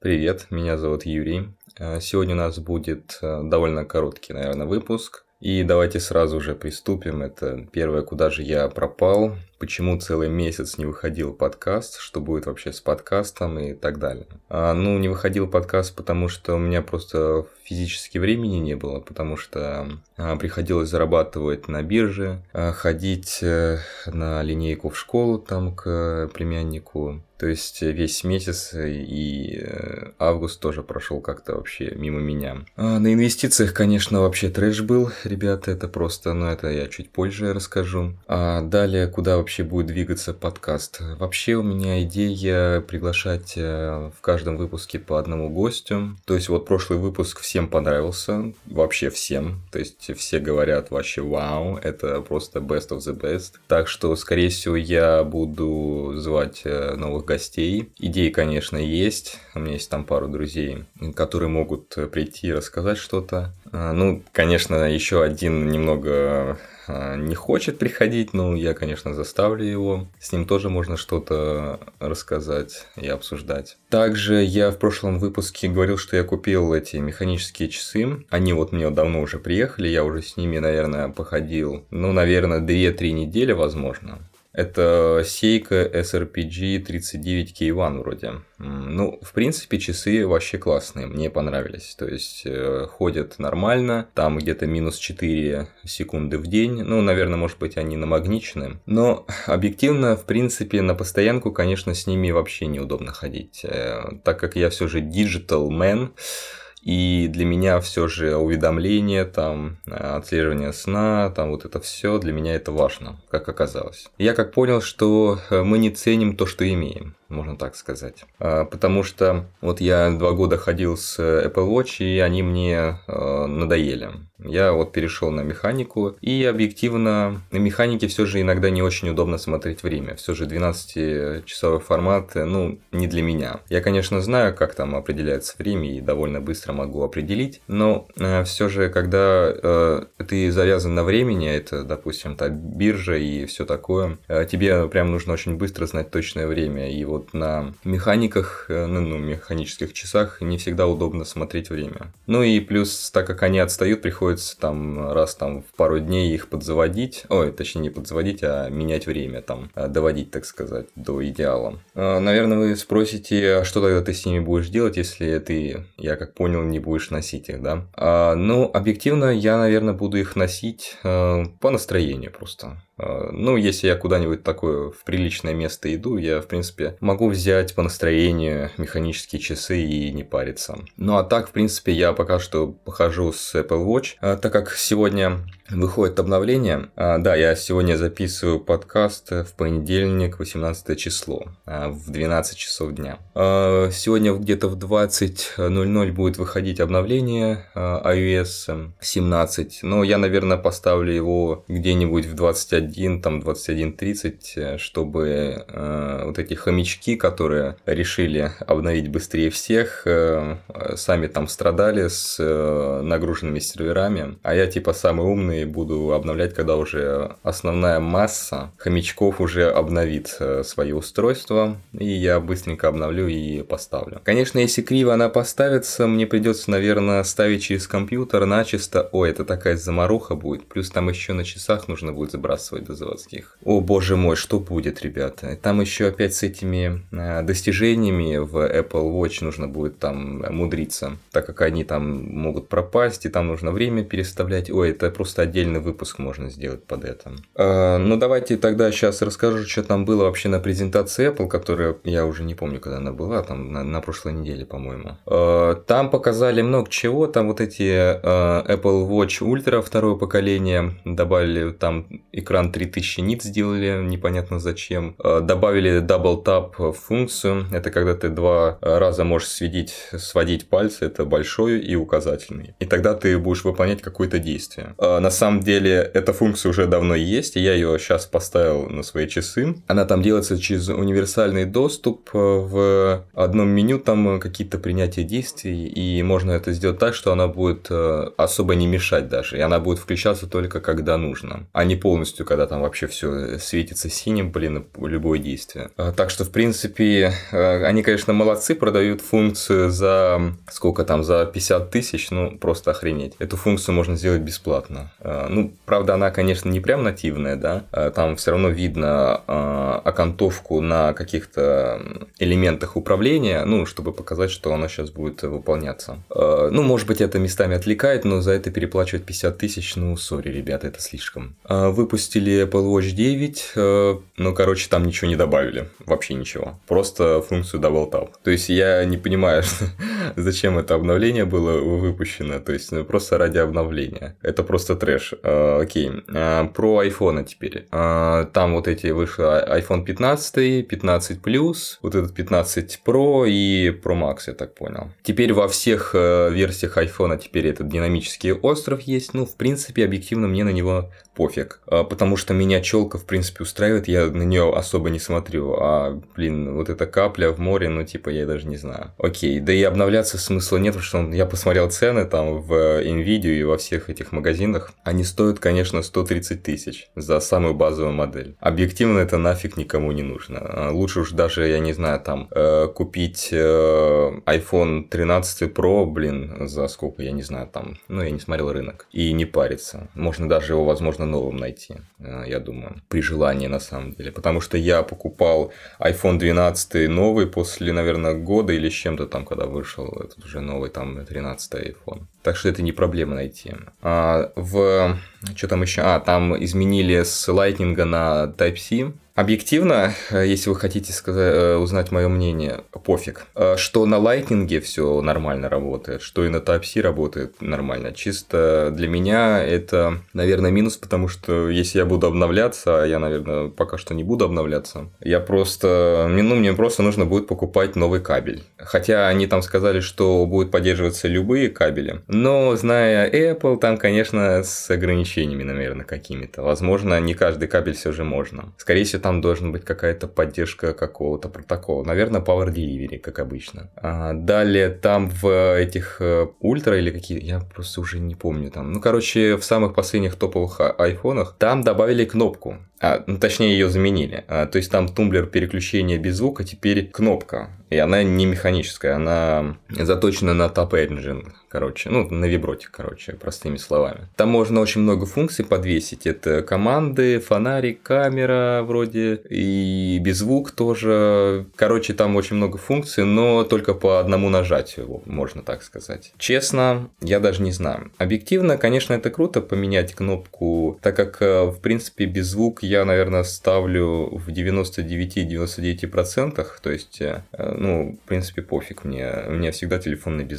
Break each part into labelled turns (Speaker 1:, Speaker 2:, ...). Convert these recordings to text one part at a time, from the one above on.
Speaker 1: Привет, меня зовут Юрий. Э, сегодня у нас будет э, довольно короткий, наверное, выпуск. И давайте сразу же приступим. Это первое, куда же я пропал, почему целый месяц не выходил подкаст, что будет вообще с подкастом и так далее. А, ну, не выходил подкаст, потому что у меня просто физически времени не было, потому что а, приходилось зарабатывать на бирже, а, ходить а, на линейку в школу там к племяннику, то есть весь месяц и э, август тоже прошел как-то вообще мимо меня. А на инвестициях, конечно, вообще трэш был, ребята, это просто, но это я чуть позже расскажу. А далее, куда вообще будет двигаться подкаст? Вообще у меня идея приглашать э, в каждом выпуске по одному гостю. То есть вот прошлый выпуск всем понравился, вообще всем. То есть все говорят вообще вау, это просто best of the best. Так что, скорее всего, я буду звать э, новых гостей. Идеи, конечно, есть. У меня есть там пару друзей, которые могут прийти и рассказать что-то. А, ну, конечно, еще один немного а, не хочет приходить, но я, конечно, заставлю его. С ним тоже можно что-то рассказать и обсуждать. Также я в прошлом выпуске говорил, что я купил эти механические часы. Они вот мне давно уже приехали, я уже с ними, наверное, походил, ну, наверное, 2-3 недели, возможно. Это Seiko SRPG 39K1 вроде. Ну, в принципе, часы вообще классные, мне понравились. То есть, э, ходят нормально, там где-то минус 4 секунды в день. Ну, наверное, может быть, они намагничены. Но объективно, в принципе, на постоянку, конечно, с ними вообще неудобно ходить. Э, так как я все же digital man, и для меня все же уведомления, там, отслеживание сна, там вот это все, для меня это важно, как оказалось. Я как понял, что э, мы не ценим то, что имеем можно так сказать. А, потому что вот я два года ходил с Apple Watch, и они мне э, надоели. Я вот перешел на механику, и объективно на механике все же иногда не очень удобно смотреть время. Все же 12-часовой формат, ну, не для меня. Я, конечно, знаю, как там определяется время, и довольно быстро могу определить, но э, все же, когда э, ты завязан на времени, это, допустим, та биржа и все такое, тебе прям нужно очень быстро знать точное время, и вот вот на механиках, э, ну, ну, механических часах не всегда удобно смотреть время. Ну и плюс, так как они отстают, приходится там раз там в пару дней их подзаводить, ой, точнее не подзаводить, а менять время там, э, доводить, так сказать, до идеала. Э, наверное, вы спросите, а что тогда ты с ними будешь делать, если ты, я как понял, не будешь носить их, да? А, ну, объективно, я, наверное, буду их носить по настроению просто. А, ну, если я куда-нибудь такое в приличное место иду, я, в принципе, могу взять по настроению механические часы и не париться. Ну, а так, в принципе, я пока что похожу с Apple Watch, а, так как сегодня выходит обновление. А, да, я сегодня записываю подкаст в понедельник, 18 число, в 12 часов дня. Сегодня где-то в 20.00 будет выходить обновление iOS 17, но я, наверное, поставлю его где-нибудь в 21 21, там 21.30, э, чтобы э, вот эти хомячки, которые решили обновить быстрее всех, э, сами там страдали с э, нагруженными серверами, а я типа самый умный буду обновлять, когда уже основная масса хомячков уже обновит э, свои устройства, и я быстренько обновлю и поставлю. Конечно, если криво она поставится, мне придется, наверное, ставить через компьютер начисто. Ой, это такая замаруха будет. Плюс там еще на часах нужно будет забрасывать до заводских. О боже мой, что будет, ребята? Там еще опять с этими э, достижениями в Apple Watch нужно будет там мудриться, так как они там могут пропасть, и там нужно время переставлять. Ой, это просто отдельный выпуск можно сделать под это. Э, ну, давайте тогда сейчас расскажу, что там было вообще на презентации Apple, которая, я уже не помню, когда она была, там на, на прошлой неделе, по-моему. Э, там показали много чего, там вот эти э, Apple Watch Ultra второе поколение, добавили там экран 3000 нит сделали, непонятно зачем. Добавили Double Tap функцию. Это когда ты два раза можешь сводить, сводить пальцы, это большой и указательный. И тогда ты будешь выполнять какое-то действие. Э, на самом деле эта функция уже давно есть, и я ее сейчас поставил на свои часы. Она там делается через универсальный доступ. В одном меню там какие-то принятия действий, и можно это сделать так, что она будет э, особо не мешать даже, и она будет включаться только когда нужно, а не полностью, когда там вообще все светится синим, блин, любое действие. А, так что, в принципе, э, они, конечно, молодцы, продают функцию за сколько там, за 50 тысяч, ну, просто охренеть. Эту функцию можно сделать бесплатно. А, ну, правда, она, конечно, не прям нативная, да, а, там все равно видно окантовку на каких-то элементах управления, ну, чтобы показать, что она сейчас будет выполняться. Ну, может быть, это местами отвлекает, но за это переплачивать 50 тысяч, ну, сори, ребята, это слишком. Выпустили Apple Watch 9, ну, короче, там ничего не добавили, вообще ничего. Просто функцию Double Tap. То есть я не понимаю, зачем это обновление было выпущено. То есть ну, просто ради обновления. Это просто трэш. А, окей. А, про айфоны теперь. А, там вот эти вышли iPhone 15, 15 Plus, вот этот 15 Pro и Pro Max, я так понял. Теперь во всех э, версиях iPhone теперь этот динамический остров есть. Ну, в принципе, объективно мне на него пофиг. Потому что меня челка, в принципе, устраивает. Я на нее особо не смотрю. А, блин, вот эта капля в море, ну, типа, я даже не знаю. Окей, да и обновляться смысла нет, потому что я посмотрел цены там в NVIDIA и во всех этих магазинах. Они стоят, конечно, 130 тысяч за самую базовую модель. Объективно это нафиг никому не нужно. А лучше уж даже, я не знаю, там, э, купить э, iPhone 13 Pro, блин, за сколько, я не знаю, там, ну, я не смотрел рынок. И не париться. Можно даже его, возможно, новым найти, э, я думаю, при желании на самом деле. Потому что я покупал iPhone 12 новый после, наверное, года или с чем-то там, когда вышел этот уже новый там 13 iPhone. Так что это не проблема найти. А, в... Что там еще? А, там изменили с Lightning на Type-C. Объективно, э, если вы хотите сказать, э, узнать мое мнение, пофиг. Э, что на Lightning все нормально работает, что и на Type-C работает нормально. Чисто для меня это, наверное, минус, потому что если я буду обновляться, а я, наверное, пока что не буду обновляться, я просто, ну, мне просто нужно будет покупать новый кабель. Хотя они там сказали, что будут поддерживаться любые кабели, но зная Apple, там, конечно, с ограничениями, наверное, какими-то. Возможно, не каждый кабель все же можно. Скорее всего, там должна быть какая-то поддержка какого-то протокола. Наверное, Power Delivery, как обычно. А далее там в этих ультра или какие я просто уже не помню там. Ну, короче, в самых последних топовых а, айфонах там добавили кнопку. А, ну, точнее, ее заменили. А, то есть там тумблер переключения без звука, теперь кнопка. И она не механическая, она заточена на Tap Engine, короче, ну, на вибротик, короче, простыми словами. Там можно очень много функций подвесить. Это команды, фонарик, камера вроде, и беззвук тоже. Короче, там очень много функций, но только по одному нажатию, можно так сказать. Честно, я даже не знаю. Объективно, конечно, это круто поменять кнопку, так как, э, в принципе, беззвук я, наверное, ставлю в 99-99%, то есть э, ну, в принципе, пофиг мне. У меня всегда телефон на.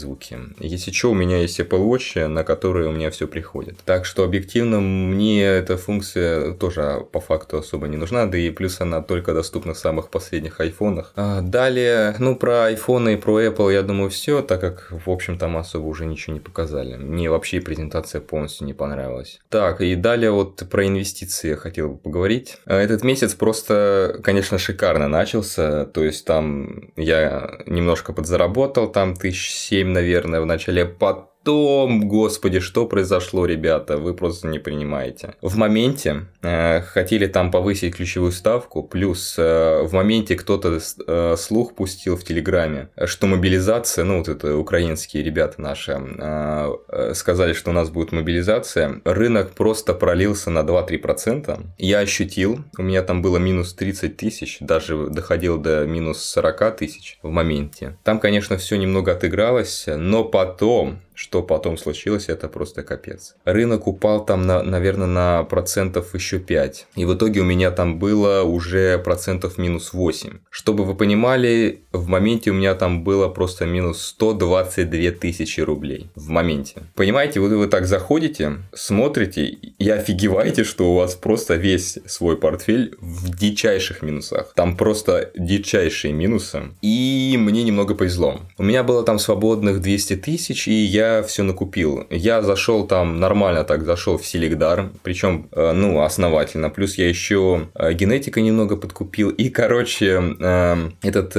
Speaker 1: Если что, у меня есть Apple Watch, на который у меня все приходит. Так что, объективно, мне эта функция тоже по факту особо не нужна, да и плюс она только доступна в самых последних айфонах. А далее, ну, про айфоны и про Apple, я думаю, все, так как, в общем, там особо уже ничего не показали. Мне вообще презентация полностью не понравилась. Так, и далее вот про инвестиции я хотел бы поговорить. А этот месяц просто, конечно, шикарно начался, то есть там я немножко подзаработал, там тысяч семь, наверное, в начале, потом потом, господи, что произошло, ребята, вы просто не принимаете. В моменте э, хотели там повысить ключевую ставку, плюс э, в моменте кто-то э, слух пустил в Телеграме, что мобилизация, ну вот это украинские ребята наши, э, э сказали, что у нас будет мобилизация, рынок просто пролился на 2-3%. Я ощутил, у меня там было минус 30 тысяч, даже доходил до минус 40 тысяч в моменте. Там, конечно, все немного отыгралось, но потом что потом случилось, это просто капец. Рынок упал там, на, наверное, на процентов еще 5. И в итоге у меня там было уже процентов минус 8. Чтобы вы понимали, в моменте у меня там было просто минус 122 тысячи рублей. В моменте. Понимаете, вот вы так заходите, смотрите и офигеваете, что у вас просто весь свой портфель в дичайших минусах. Там просто дичайшие минусы. И мне немного повезло. У меня было там свободных 200 тысяч, и я все накупил. Я зашел там нормально так, зашел в Селегдар, причем, э, ну, основательно. Плюс я еще э, генетика немного подкупил. И, короче, э, этот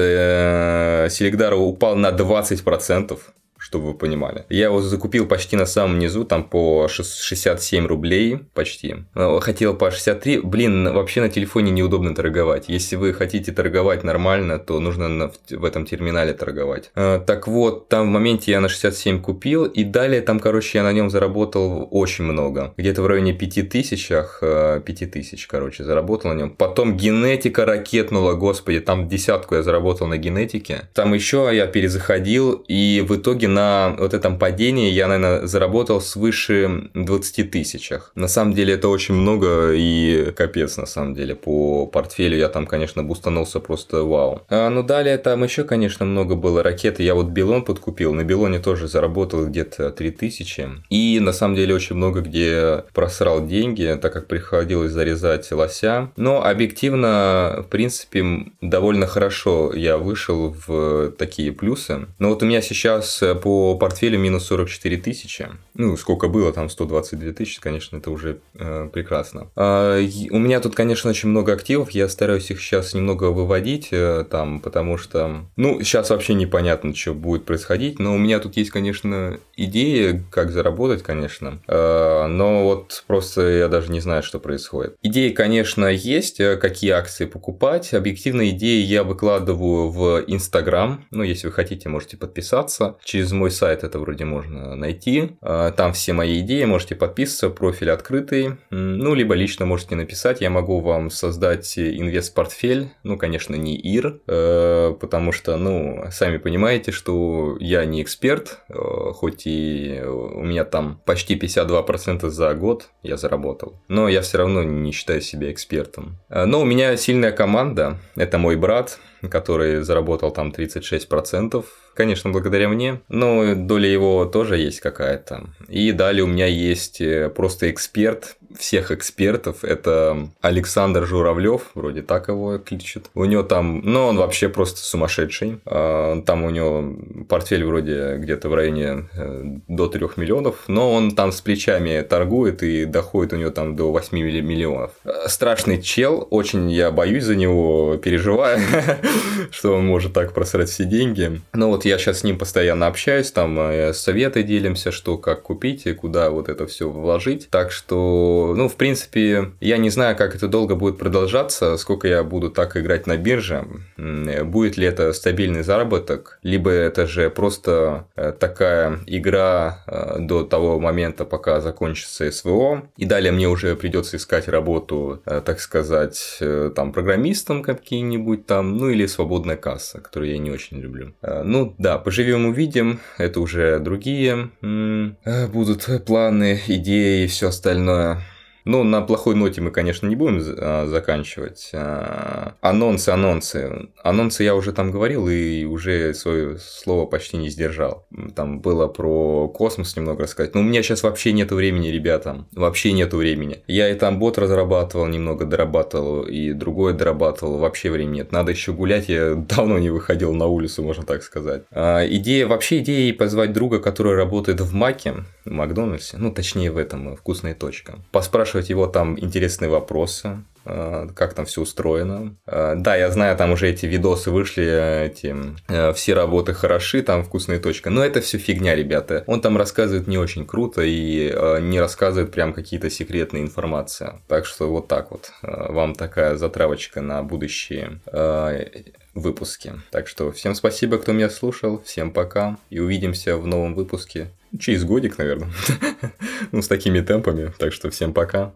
Speaker 1: Селегдар упал на 20% чтобы вы понимали. Я его закупил почти на самом низу, там по 67 рублей почти. Э, хотел по 63. Блин, вообще на телефоне неудобно торговать. Если вы хотите торговать нормально, то нужно на, в этом терминале торговать. Э, так вот, там в моменте я на 67 купил, и далее там, короче, я на нем заработал очень много. Где-то в районе 5000, 5000, э, короче, заработал на нем. Потом генетика ракетнула, господи, там десятку я заработал на генетике. Там еще я перезаходил, и в итоге на вот этом падении я, наверное, заработал свыше 20 тысячах. На самом деле это очень много и капец, на самом деле. По портфелю я там, конечно, бустанулся просто вау. А, ну, далее там еще, конечно, много было ракеты. Я вот Белон подкупил. На Белоне тоже заработал где-то 3000. И на самом деле очень много где просрал деньги, так как приходилось зарезать лося. Но объективно, в принципе, довольно хорошо я вышел в такие плюсы. Но вот у меня сейчас по портфелю минус 44 тысячи. Ну, сколько было, там 122 тысячи, конечно, это уже э, прекрасно. А, у меня тут, конечно, очень много активов, я стараюсь их сейчас немного выводить э, там, потому что, ну, сейчас вообще непонятно, что будет происходить, но у меня тут есть, конечно, идеи, как заработать, конечно, э, но вот просто я даже не знаю, что происходит. Идеи, конечно, есть, э, какие акции покупать. Объективно идеи я выкладываю в Инстаграм, ну, если вы хотите, можете подписаться. Через мой сайт это вроде можно найти. А, там все мои идеи, можете подписываться, профиль открытый. Ну, либо лично можете написать, я могу вам создать инвест-портфель. Ну, конечно, не ИР, э, потому что, ну, сами понимаете, что я не эксперт, э, хоть и у меня там почти 52% за год я заработал. Но я все равно не считаю себя экспертом. Э, но у меня сильная команда, это мой брат, который заработал там 36%, конечно, благодаря мне, но доля его тоже есть какая-то. И далее у меня есть э, просто эксперт, всех экспертов, это Александр Журавлев, вроде так его кличут. У него там, ну, он вообще просто сумасшедший. А, там у него портфель вроде где-то в районе э, до 3 миллионов, но он там с плечами торгует и доходит у него там до 8 миллионов. Э, страшный чел, очень я боюсь за него, переживаю, что он может так просрать все деньги. Но вот я сейчас с ним постоянно общаюсь, там э, советы делимся, что как купить и куда вот это все вложить. Так что, ну, в принципе, я не знаю, как это долго будет продолжаться, сколько я буду так играть на бирже, будет ли это стабильный заработок, либо это же просто э, такая игра э, до того момента, пока закончится СВО, и далее мне уже придется искать работу, так сказать, там программистом какие-нибудь там, ну или свободная касса, которую я не очень люблю. Ну, да, поживем увидим, это уже другие э, будут планы, идеи и все остальное. Ну, на плохой ноте мы, конечно, не будем а, заканчивать. А, анонсы, анонсы. Анонсы я уже там говорил и уже свое слово почти не сдержал. Там было про космос немного рассказать. Но у меня сейчас вообще нету времени, ребята. Вообще нету времени. Я и там бот разрабатывал, немного дорабатывал, и другое дорабатывал. Вообще времени нет. Надо еще гулять. Я давно не выходил на улицу, можно так сказать. А, идея, вообще идея позвать друга, который работает в Маке, в Макдональдсе. Ну, точнее в этом, вкусная точка. Поспрашивать спрашивать его там интересные вопросы, как там все устроено. Э, да, я знаю, там уже эти видосы вышли, эти э, все работы хороши, там вкусная точка, но это все фигня, ребята. Он там рассказывает не очень круто и не рассказывает прям какие-то секретные информации. Так что вот так вот. Вам такая затравочка на будущие выпуски. Так что всем спасибо, кто меня слушал, всем пока и увидимся в новом выпуске Через годик, наверное. ну, с такими темпами. Так что всем пока.